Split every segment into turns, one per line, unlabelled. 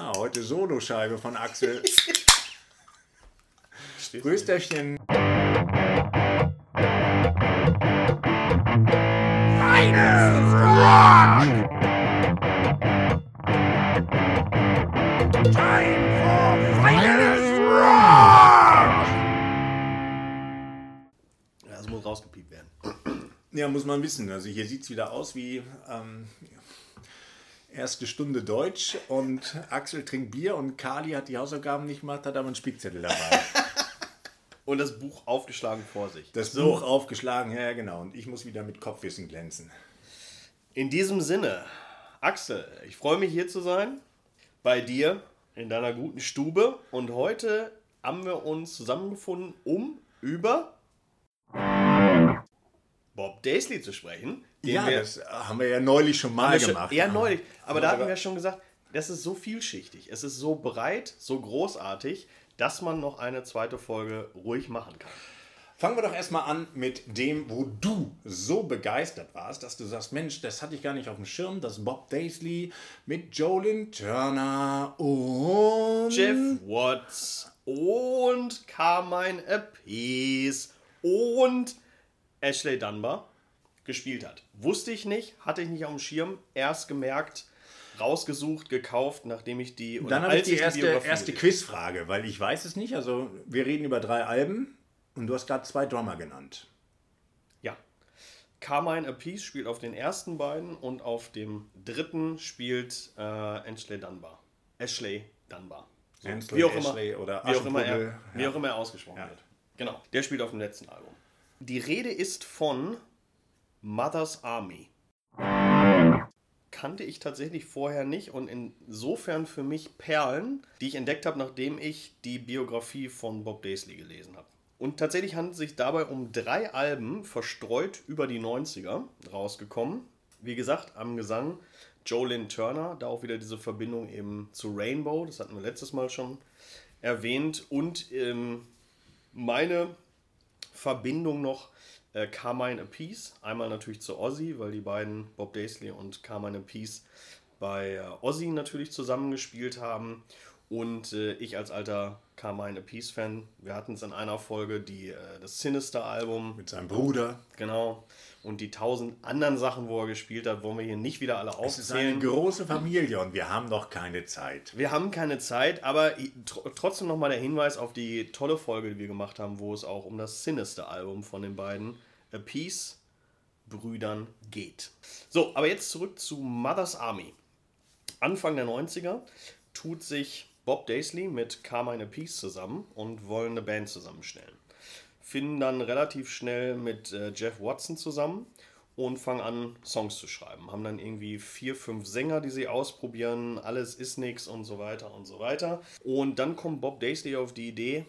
Ah, heute Soloscheibe von Axel. Rösterchen. Finest Rock! Time for Finest Rock!
Das muss rausgepiept werden.
Ja, muss man wissen. Also hier sieht es wieder aus wie ähm, erste Stunde Deutsch und Axel trinkt Bier und Kali hat die Hausaufgaben nicht gemacht, hat aber einen Spickzettel dabei.
Und das Buch aufgeschlagen vor sich.
Das Buch aufgeschlagen, ja genau. Und ich muss wieder mit Kopfwissen glänzen.
In diesem Sinne, Axel, ich freue mich hier zu sein. Bei dir in deiner guten Stube. Und heute haben wir uns zusammengefunden, um über Bob Daisley zu sprechen.
Ja,
wir-
das haben wir ja neulich schon mal
schon-
gemacht.
Ja, neulich. Aber da hatten wir schon gesagt, das ist so vielschichtig. Es ist so breit, so großartig, dass man noch eine zweite Folge ruhig machen kann.
Fangen wir doch erstmal an mit dem, wo du so begeistert warst, dass du sagst, Mensch, das hatte ich gar nicht auf dem Schirm, dass Bob Daisley mit Jolyn Turner und
Jeff Watts und Carmine Appice und Ashley Dunbar gespielt hat. Wusste ich nicht, hatte ich nicht auf dem Schirm, erst gemerkt, rausgesucht, gekauft, nachdem ich die.
Dann habe ich die erste, erste Quizfrage, weil ich weiß es nicht. Also wir reden über drei Alben und du hast gerade zwei Drummer genannt.
Ja. Carmine Appice spielt auf den ersten beiden und auf dem dritten spielt äh, Ashley Dunbar. Ashley Dunbar. So,
Ansel,
wie auch
Ashley
immer,
oder
wie auch immer, er,
Aschenputtel,
wie
ja.
auch immer er ausgesprochen
Ja.
wird. Genau. Der spielt auf dem letzten Album. Die Rede ist von Mother's Army. Kannte ich tatsächlich vorher nicht und insofern für mich Perlen, die ich entdeckt habe, nachdem ich die Biografie von Bob Daisley gelesen habe. Und tatsächlich handelt es sich dabei um drei Alben, verstreut über die 90er, rausgekommen. Wie gesagt, am Gesang Jolyn Turner, da auch wieder diese Verbindung eben zu Rainbow, das hatten wir letztes Mal schon erwähnt. Und ähm, meine Verbindung noch äh, Carmine Appice. Einmal natürlich zu Ozzy, weil die beiden, Bob Daisley und Carmine Appice, bei äh, Ozzy natürlich zusammengespielt haben. Und äh, ich als alter Carmine Appice-Fan, wir hatten es in einer Folge, die, äh, das Sinister-Album,
Mit seinem Bruder.
genau, und die tausend anderen Sachen, wo er gespielt hat, wollen wir hier nicht wieder alle
Es ist eine
aufzählen.
große Familie und wir haben noch keine Zeit.
Wir haben keine Zeit, aber tr trotzdem nochmal der Hinweis auf die tolle Folge, die wir gemacht haben, wo es auch um das Sinister-Album von den beiden A Peace Brüdern geht. So, aber jetzt zurück zu Mother's Army. Anfang der 90er tut sich Bob Daisley mit Carmine Appice zusammen und wollen eine Band zusammenstellen. Finden dann relativ schnell mit äh, Jeff Watson zusammen und fangen an, Songs zu schreiben. Haben dann irgendwie vier, fünf Sänger, die sie ausprobieren. Alles ist nix und so weiter und so weiter. Und dann kommt Bob Daisley auf die Idee,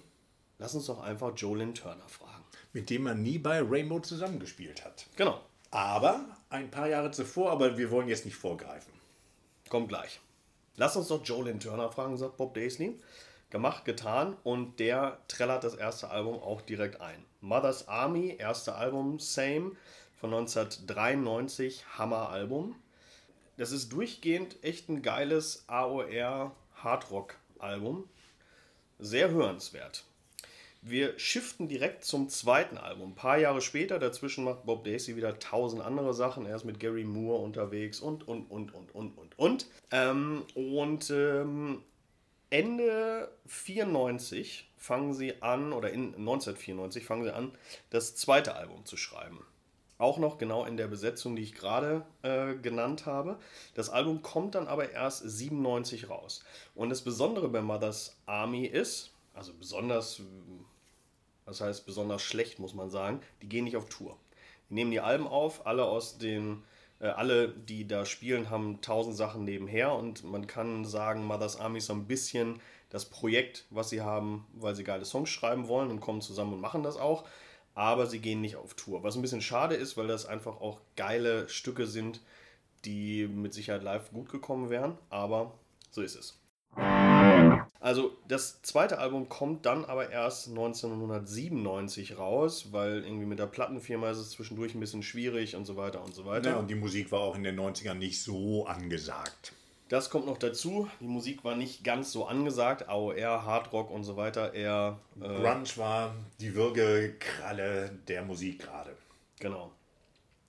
lass uns doch einfach Jolyn Turner fragen.
Mit dem man nie bei Rainbow zusammengespielt hat.
Genau,
Aber ein paar Jahre zuvor, aber wir wollen jetzt nicht vorgreifen.
kommt gleich. Lass uns doch Jolyn Turner fragen, sagt Bob Daisley. Gemacht, getan und der trällert das erste Album auch direkt ein. Mother's Army, erste Album, Same, von 1993, Hammer-Album. Das ist durchgehend echt ein geiles AOR Hardrock-Album. Sehr hörenswert. Wir shiften direkt zum zweiten Album. Ein paar Jahre später, dazwischen macht Bob Daisley wieder tausend andere Sachen. Er ist mit Gary Moore unterwegs und, und, und, und, und, und, und. Ähm, und ähm, Ende 94 fangen sie an, oder in 1994 fangen sie an, das zweite Album zu schreiben. Auch noch genau in der Besetzung, die ich gerade äh, genannt habe. Das Album kommt dann aber erst 97 raus. Und das Besondere bei Mother's Army ist, also besonders, das heißt besonders schlecht, muss man sagen, die gehen nicht auf Tour. Die nehmen die Alben auf, alle aus den, äh, alle, die da spielen, haben tausend Sachen nebenher und man kann sagen, Mother's Army ist so ein bisschen das Projekt, was sie haben, weil sie geile Songs schreiben wollen und kommen zusammen und machen das auch. Aber sie gehen nicht auf Tour. Was ein bisschen schade ist, weil das einfach auch geile Stücke sind, die mit Sicherheit live gut gekommen wären. Aber so ist es. Also das zweite Album kommt dann aber erst 1997 raus, weil irgendwie mit der Plattenfirma ist es zwischendurch ein bisschen schwierig und so weiter und so weiter.
Ja, und die Musik war auch in den 90ern nicht so angesagt.
Das kommt noch dazu. Die Musik war nicht ganz so angesagt. AOR, Hardrock und so weiter. Eher.
Äh, Grunge war die Würgekralle der Musik gerade.
Genau.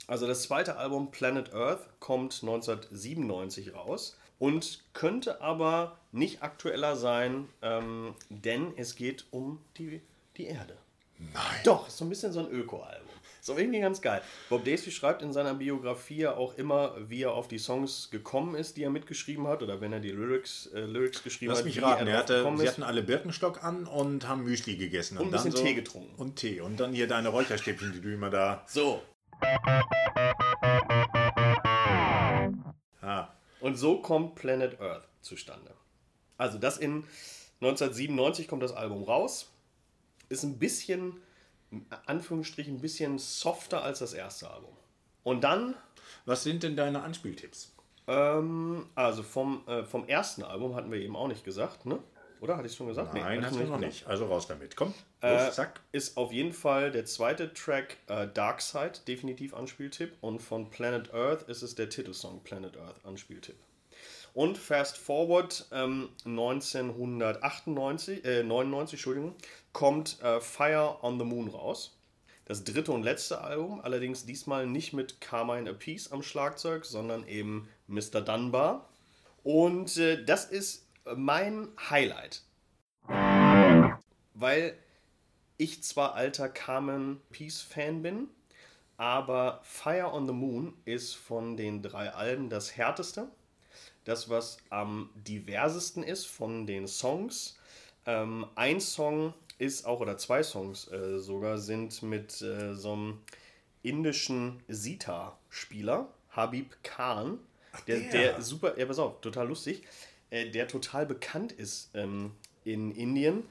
Also das zweite Album Planet Earth kommt 1997 raus und könnte aber nicht aktueller sein, ähm, denn es geht um die, die Erde.
Nein.
Doch, ist so ein bisschen so ein Öko-Album. So irgendwie ganz geil. Bob Daisley schreibt in seiner Biografie auch immer, wie er auf die Songs gekommen ist, die er mitgeschrieben hat, oder wenn er die Lyrics, äh, Lyrics geschrieben
Lass
hat.
Lass mich raten, er hatte, sie hatten alle Birkenstock an und haben Müsli gegessen.
Und, und ein bisschen so, Tee getrunken.
Und Tee. Und dann hier deine Räucherstäbchen, die du immer da.
So. Und so kommt Planet Earth zustande. Also das in 1997 kommt das Album raus. Ist ein bisschen Anführungsstrichen ein bisschen softer als das erste Album. Und dann.
Was sind denn deine Anspieltipps?
Ähm, also vom, äh, vom ersten Album hatten wir eben auch nicht gesagt, ne? Oder hatte ich schon gesagt?
Nein, nee, hast du noch nicht. Also raus damit. Komm,
los, äh, zack. Ist auf jeden Fall der zweite Track äh, Dark Side, definitiv Anspieltipp. Und von Planet Earth ist es der Titelsong Planet Earth, Anspieltipp. Und Fast Forward ähm, 1998, äh, 99, Entschuldigung, kommt äh, Fire on the Moon raus. Das dritte und letzte Album, allerdings diesmal nicht mit Carmine Appice am Schlagzeug, sondern eben Mr. Dunbar. Und äh, das ist mein Highlight. Weil ich zwar alter Carmen Peace Fan bin, aber Fire on the Moon ist von den drei Alben das härteste das, was am diversesten ist von den Songs. Ähm, ein Song ist auch, oder zwei Songs äh, sogar, sind mit äh, so einem indischen Sita-Spieler, Habib Khan, der, der. der super, ja, pass auf, total lustig, äh, der total bekannt ist ähm, in Indien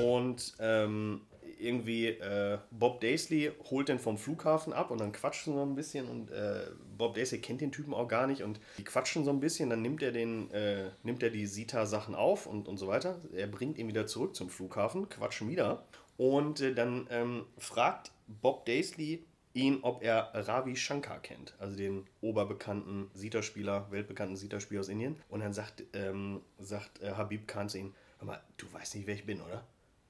und ähm, irgendwie äh, Bob Daisley holt den vom Flughafen ab und dann quatschen so ein bisschen und äh, Bob Daisley kennt den Typen auch gar nicht und die quatschen so ein bisschen, dann nimmt er den, äh, nimmt er die Sita-Sachen auf und, und so weiter. Er bringt ihn wieder zurück zum Flughafen, quatschen wieder und äh, dann ähm, fragt Bob Daisley ihn, ob er Ravi Shankar kennt, also den oberbekannten Sita-Spieler, weltbekannten Sita-Spieler aus Indien. Und dann sagt, ähm, sagt äh, Habib Khan zu ihm, hör mal, du weißt nicht, wer ich bin, oder?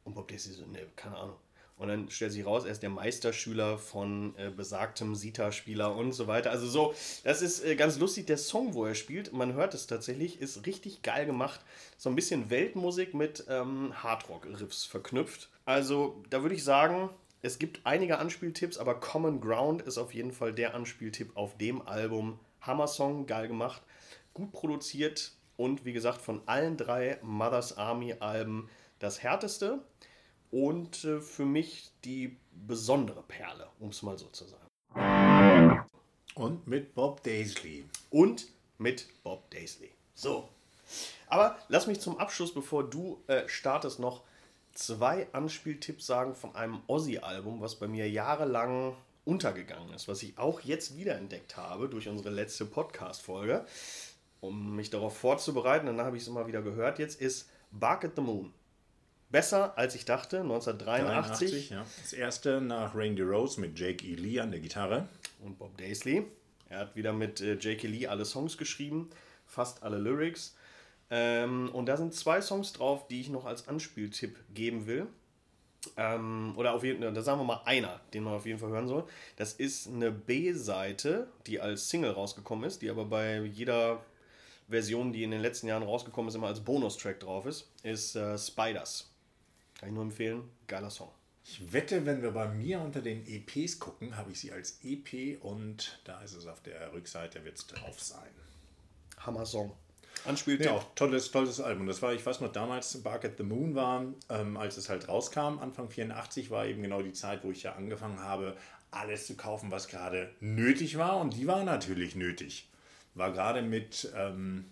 Und Bob Daisley so, ne, keine Ahnung. Und dann stellt sich raus, er ist der Meisterschüler von äh, besagtem Sita-Spieler und so weiter. Also so, das ist äh, ganz lustig. Der Song, wo er spielt, man hört es tatsächlich, ist richtig geil gemacht. So ein bisschen Weltmusik mit ähm, Hardrock-Riffs verknüpft. Also da würde ich sagen, es gibt einige Anspieltipps, aber Common Ground ist auf jeden Fall der Anspieltipp auf dem Album. Hammer-Song, geil gemacht, gut produziert und wie gesagt von allen drei Mother's Army-Alben das härteste und äh, für mich die besondere Perle, um es mal so zu sagen.
Und mit Bob Daisley.
Und mit Bob Daisley. So. Aber lass mich zum Abschluss, bevor du äh, startest, noch zwei Anspieltipps sagen von einem Ozzy-Album, was bei mir jahrelang untergegangen ist, was ich auch jetzt wiederentdeckt habe durch unsere letzte Podcast-Folge. Um mich darauf vorzubereiten, danach habe ich es immer wieder gehört, jetzt ist Bark at the Moon besser als ich dachte, 1983. 83,
ja. Das erste nach Randy Rose mit Jake E. Lee an der Gitarre.
Und Bob Daisley. Er hat wieder mit äh, Jake E. Lee alle Songs geschrieben, fast alle Lyrics. Ähm, und da sind zwei Songs drauf, die ich noch als Anspieltipp geben will. Ähm, oder auf jeden Fall, da sagen wir mal einer, den man auf jeden Fall hören soll. Das ist eine B-Seite, die als Single rausgekommen ist, die aber bei jeder Version, die in den letzten Jahren rausgekommen ist, immer als Bonustrack drauf ist, ist äh, Spiders. Kann ich nur empfehlen. Geiler Song.
Ich wette, wenn wir bei mir unter den EPs gucken, habe ich sie als EP und da ist es auf der Rückseite, wird es drauf sein.
Hammer Song. Anspielt
ja, auch tolles, tolles Album. Das war, ich weiß noch, damals Bark at the Moon war, ähm, als es halt rauskam, Anfang 84 war eben genau die Zeit, wo ich ja angefangen habe, alles zu kaufen, was gerade nötig war. Und die war natürlich nötig. War gerade mit ähm,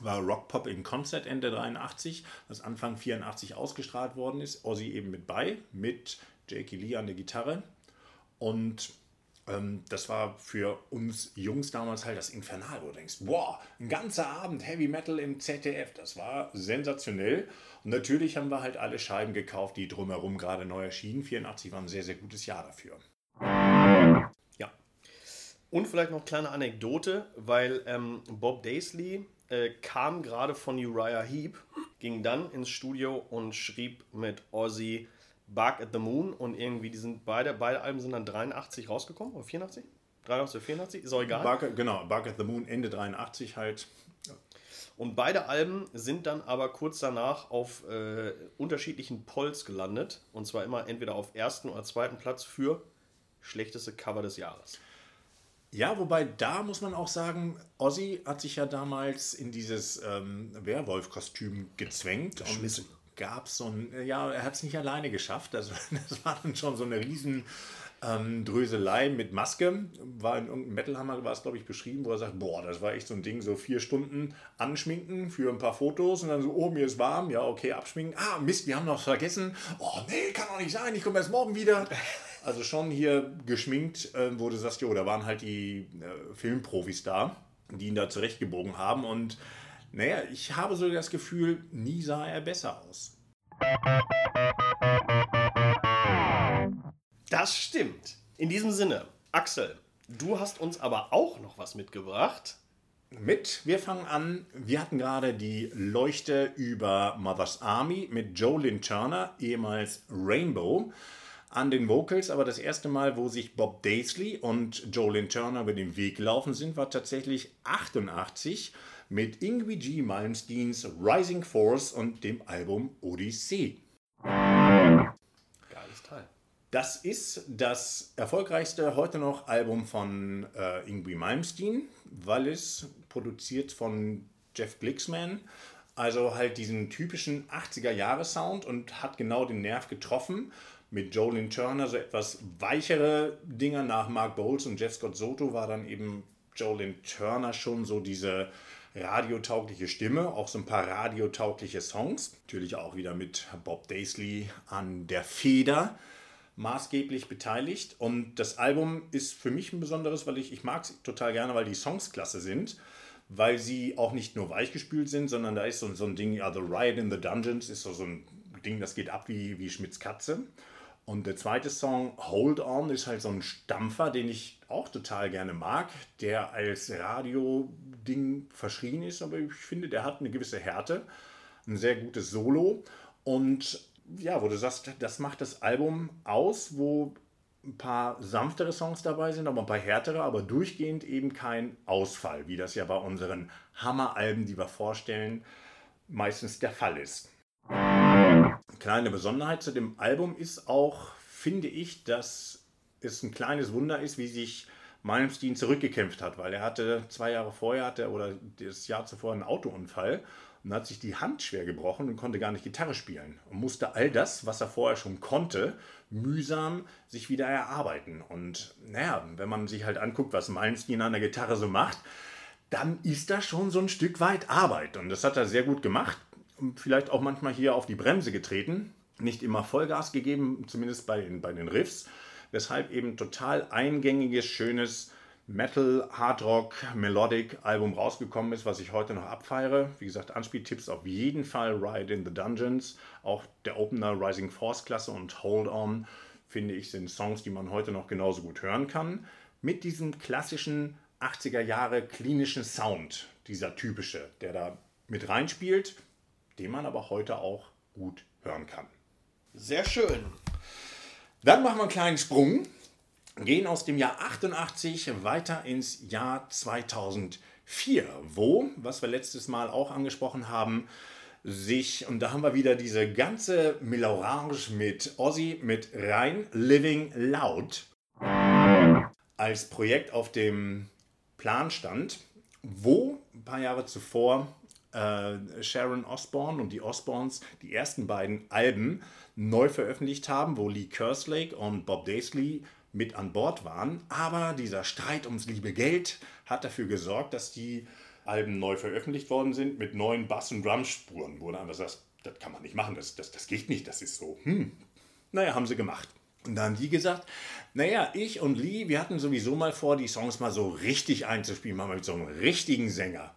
war Rock Pop in Concert Ende 83, was Anfang 84 ausgestrahlt worden ist. Ozzy eben mit bei, mit Jakey Lee an der Gitarre. Und ähm, das war für uns Jungs damals halt das Infernal, wo du denkst, boah, ein ganzer Abend Heavy Metal im ZDF, das war sensationell. Und natürlich haben wir halt alle Scheiben gekauft, die drumherum gerade neu erschienen. 84 war ein sehr, sehr gutes Jahr dafür.
Ja. Und vielleicht noch eine kleine Anekdote, weil ähm, Bob Daisley äh, kam gerade von Uriah Heep, ging dann ins Studio und schrieb mit Ozzy Bark at the Moon und irgendwie, die sind beide, beide Alben sind dann 83 rausgekommen, oder 84? 83 oder 84, ist auch egal.
Bark, genau, Bark at the Moon, Ende 83 halt.
Und beide Alben sind dann aber kurz danach auf äh, unterschiedlichen Polls gelandet. Und zwar immer entweder auf ersten oder zweiten Platz für schlechteste Cover des Jahres.
Ja, wobei da muss man auch sagen, Ozzy hat sich ja damals in dieses ähm, Werwolf-Kostüm gezwängt
Geschmissen.
und gab so ein, ja, er hat es nicht alleine geschafft. Also das war dann schon so eine riesen ähm, Dröselei mit Maske. War in irgendeinem Metalhammer war es, glaube ich, beschrieben, wo er sagt, boah, das war echt so ein Ding, so vier Stunden anschminken für ein paar Fotos und dann so, oh, mir ist warm, ja, okay, abschminken. Ah, Mist, wir haben noch vergessen. Oh, nee, kann doch nicht sein, ich komme erst morgen wieder. Also schon hier geschminkt, äh, wo du sagst, jo, da waren halt die äh, Filmprofis da, die ihn da zurechtgebogen haben. Und naja, ich habe so das Gefühl, nie sah er besser aus.
Das stimmt. In diesem Sinne, Axel, du hast uns aber auch noch was mitgebracht.
Mit, wir fangen an, wir hatten gerade die Leuchte über Mother's Army mit Jolyn Turner, ehemals Rainbow an den Vocals, aber das erste Mal, wo sich Bob Daisley und Jolyn Turner über den Weg gelaufen sind, war tatsächlich 88 mit Ingwie G. Malmsteens Rising Force und dem Album Odyssey.
Geiles Teil.
Das ist das erfolgreichste heute noch Album von äh, Ingwie Malmsteen, weil es produziert von Jeff Glixman, also halt diesen typischen 80er-Jahre-Sound und hat genau den Nerv getroffen mit Jolyn Turner so etwas weichere Dinger nach Mark Bowles und Jeff Scott Soto war dann eben Jolyn Turner schon so diese radiotaugliche Stimme, auch so ein paar radiotaugliche Songs. Natürlich auch wieder mit Bob Daisley an der Feder maßgeblich beteiligt. Und das Album ist für mich ein besonderes, weil ich, ich mag es total gerne, weil die Songs klasse sind. Weil sie auch nicht nur weichgespült sind, sondern da ist so, so ein Ding, ja, The Riot in the Dungeons ist so, so ein Ding, das geht ab wie, wie Schmitz Katze. Und der zweite Song, Hold On, ist halt so ein Stampfer, den ich auch total gerne mag, der als Radio-Ding verschrien ist, aber ich finde, der hat eine gewisse Härte, ein sehr gutes Solo. Und ja, wo du sagst, das macht das Album aus, wo ein paar sanftere Songs dabei sind, aber ein paar härtere, aber durchgehend eben kein Ausfall, wie das ja bei unseren Hammeralben, die wir vorstellen, meistens der Fall ist. Kleine Besonderheit zu dem Album ist auch, finde ich, dass es ein kleines Wunder ist, wie sich Malmsteen zurückgekämpft hat, weil er hatte zwei Jahre vorher hatte, oder das Jahr zuvor einen Autounfall und hat sich die Hand schwer gebrochen und konnte gar nicht Gitarre spielen und musste all das, was er vorher schon konnte, mühsam sich wieder erarbeiten. Und naja, wenn man sich halt anguckt, was Malmsteen an der Gitarre so macht, dann ist das schon so ein Stück weit Arbeit. Und das hat er sehr gut gemacht vielleicht auch manchmal hier auf die Bremse getreten, nicht immer Vollgas gegeben, zumindest bei den, bei den Riffs, weshalb eben total eingängiges, schönes Metal, Hardrock, Melodic Album rausgekommen ist, was ich heute noch abfeiere. Wie gesagt, Anspieltipps auf jeden Fall Ride in the Dungeons, auch der Opener Rising Force Klasse und Hold On, finde ich, sind Songs, die man heute noch genauso gut hören kann. Mit diesem klassischen 80er Jahre klinischen Sound, dieser typische, der da mit reinspielt den man aber heute auch gut hören kann.
Sehr schön.
Dann machen wir einen kleinen Sprung, gehen aus dem Jahr 88 weiter ins Jahr 2004, wo, was wir letztes Mal auch angesprochen haben, sich, und da haben wir wieder diese ganze Melange mit Ozzy, mit rein Living Loud als Projekt auf dem Plan stand, wo ein paar Jahre zuvor äh, Sharon Osbourne und die Osbournes die ersten beiden Alben neu veröffentlicht haben, wo Lee Kerslake und Bob Daisley mit an Bord waren. Aber dieser Streit ums liebe Geld hat dafür gesorgt, dass die Alben neu veröffentlicht worden sind mit neuen Bass- und Drumspuren, wo du einfach sagst, das kann man nicht machen, das, das, das geht nicht, das ist so, hm. Naja, haben sie gemacht. Und dann haben die gesagt, naja, ich und Lee, wir hatten sowieso mal vor, die Songs mal so richtig einzuspielen, mal mit so einem richtigen Sänger.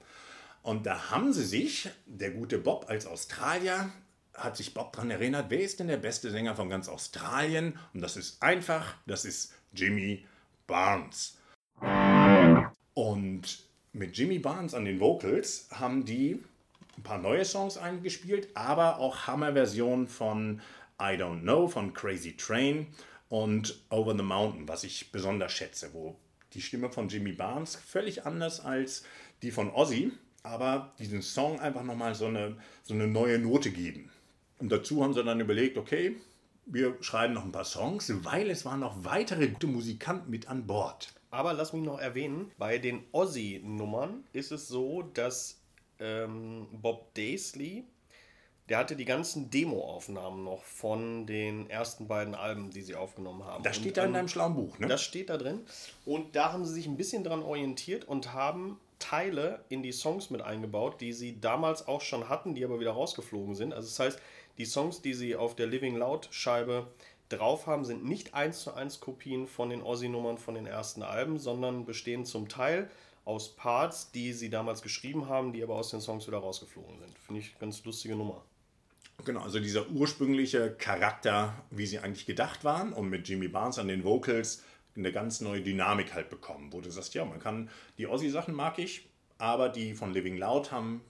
Und da haben sie sich, der gute Bob als Australier, hat sich Bob daran erinnert, wer ist denn der beste Sänger von ganz Australien? Und das ist einfach, das ist Jimmy Barnes. Und mit Jimmy Barnes an den Vocals haben die ein paar neue Songs eingespielt, aber auch Hammer-Versionen von I Don't Know, von Crazy Train und Over the Mountain, was ich besonders schätze, wo die Stimme von Jimmy Barnes völlig anders als die von Ozzy, aber diesen Song einfach nochmal so eine, so eine neue Note geben. Und dazu haben sie dann überlegt, okay, wir schreiben noch ein paar Songs, weil es waren noch weitere gute Musikanten mit an Bord.
Aber lass mich noch erwähnen, bei den Ozzy-Nummern ist es so, dass ähm, Bob Daisley, der hatte die ganzen Demo-Aufnahmen noch von den ersten beiden Alben, die sie aufgenommen haben.
Das steht
und,
da in deinem schlauen Buch, ne?
Das steht da drin. Und da haben sie sich ein bisschen dran orientiert und haben Teile in die Songs mit eingebaut, die sie damals auch schon hatten, die aber wieder rausgeflogen sind. Also das heißt, die Songs, die sie auf der Living Loud Scheibe drauf haben, sind nicht eins zu eins Kopien von den Ozzy-Nummern von den ersten Alben, sondern bestehen zum Teil aus Parts, die sie damals geschrieben haben, die aber aus den Songs wieder rausgeflogen sind. Finde ich ganz lustige Nummer.
Genau, also dieser ursprüngliche Charakter, wie sie eigentlich gedacht waren und mit Jimmy Barnes an den Vocals eine ganz neue Dynamik halt bekommen, wo du sagst, ja, man kann, die Ossi-Sachen mag ich, aber die von Living Loud haben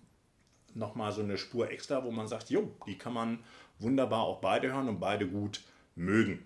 nochmal so eine Spur extra, wo man sagt, jo, die kann man wunderbar auch beide hören und beide gut mögen.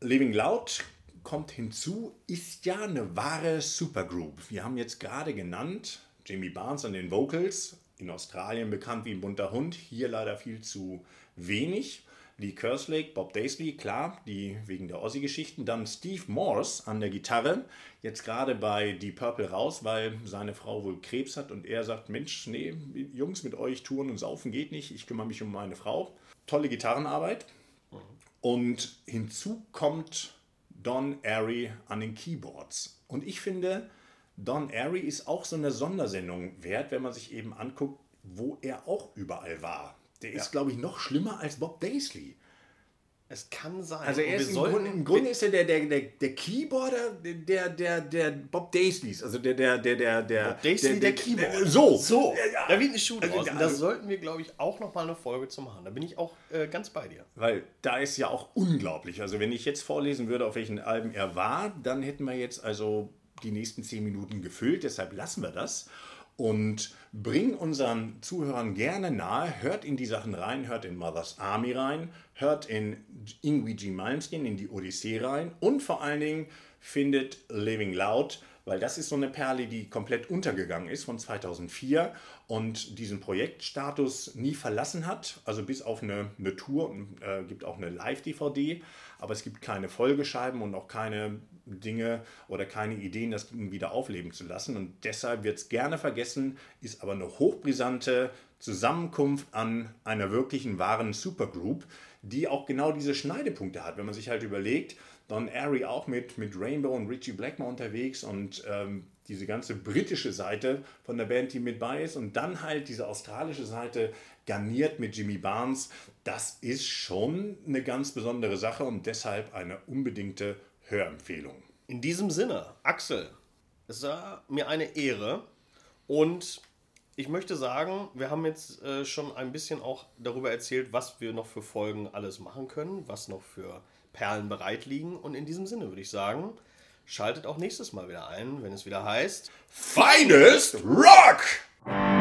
Living Loud kommt hinzu, ist ja eine wahre Supergroup. Wir haben jetzt gerade genannt, Jamie Barnes an den Vocals, in Australien bekannt wie ein bunter Hund, hier leider viel zu wenig. Lee Kerslake, Bob Daisley, klar, die wegen der Ossi-Geschichten. Dann Steve Morse an der Gitarre, jetzt gerade bei Deep Purple raus, weil seine Frau wohl Krebs hat und er sagt, Mensch, nee, Jungs, mit euch touren und saufen geht nicht, ich kümmere mich um meine Frau. Tolle Gitarrenarbeit. Und hinzu kommt Don Airy an den Keyboards. Und ich finde, Don Airy ist auch so eine Sondersendung wert, wenn man sich eben anguckt, wo er auch überall war. Der ist, glaube ich, noch schlimmer als Bob Daisley.
Es kann sein.
Also er ist im, Grunde, im Grunde ist er der, der, der, der Keyboarder der, der, der Bob Daisleys. Also der, der, der, der, der,
Bob Daisley, der, Keyboarder.
So.
So,
Ja,
da wird ein Schuh
Also, also-
sollten wir, glaube ich, auch noch mal eine Folge zu machen. Da bin ich auch äh, ganz bei dir.
Weil da ist ja auch unglaublich. Also wenn ich jetzt vorlesen würde, auf welchen Alben er war, dann hätten wir jetzt also die nächsten zehn Minuten gefüllt. Deshalb lassen wir das und bringen unseren Zuhörern gerne nahe. Hört in die Sachen rein, hört in Mother's Army rein, hört in Ingwie G. Malmsteen, in die Odyssee rein. Und vor allen Dingen findet Living Loud, weil das ist so eine Perle, die komplett untergegangen ist von 2004 und diesen Projektstatus nie verlassen hat, also bis auf eine, eine Tour äh, gibt auch eine Live-DVD, aber es gibt keine Folgescheiben und auch keine Dinge oder keine Ideen, das Ding wieder aufleben zu lassen. Und deshalb wird es gerne vergessen, ist aber eine hochbrisante Zusammenkunft an einer wirklichen wahren Supergroup, die auch genau diese Schneidepunkte hat, wenn man sich halt überlegt, Don Airy auch mit, mit Rainbow und Richie Blackmore unterwegs und ähm, diese ganze britische Seite von der Band, die mit bei ist und dann halt diese australische Seite garniert mit Jimmy Barnes, das ist schon eine ganz besondere Sache und deshalb eine unbedingte Hörempfehlung.
In diesem Sinne, Axel, es war mir eine Ehre und ich möchte sagen, wir haben jetzt äh, schon ein bisschen auch darüber erzählt, was wir noch für Folgen alles machen können, was noch für Perlen bereit liegen und in diesem Sinne würde ich sagen, schaltet auch nächstes Mal wieder ein, wenn es wieder heißt
Finest Rock!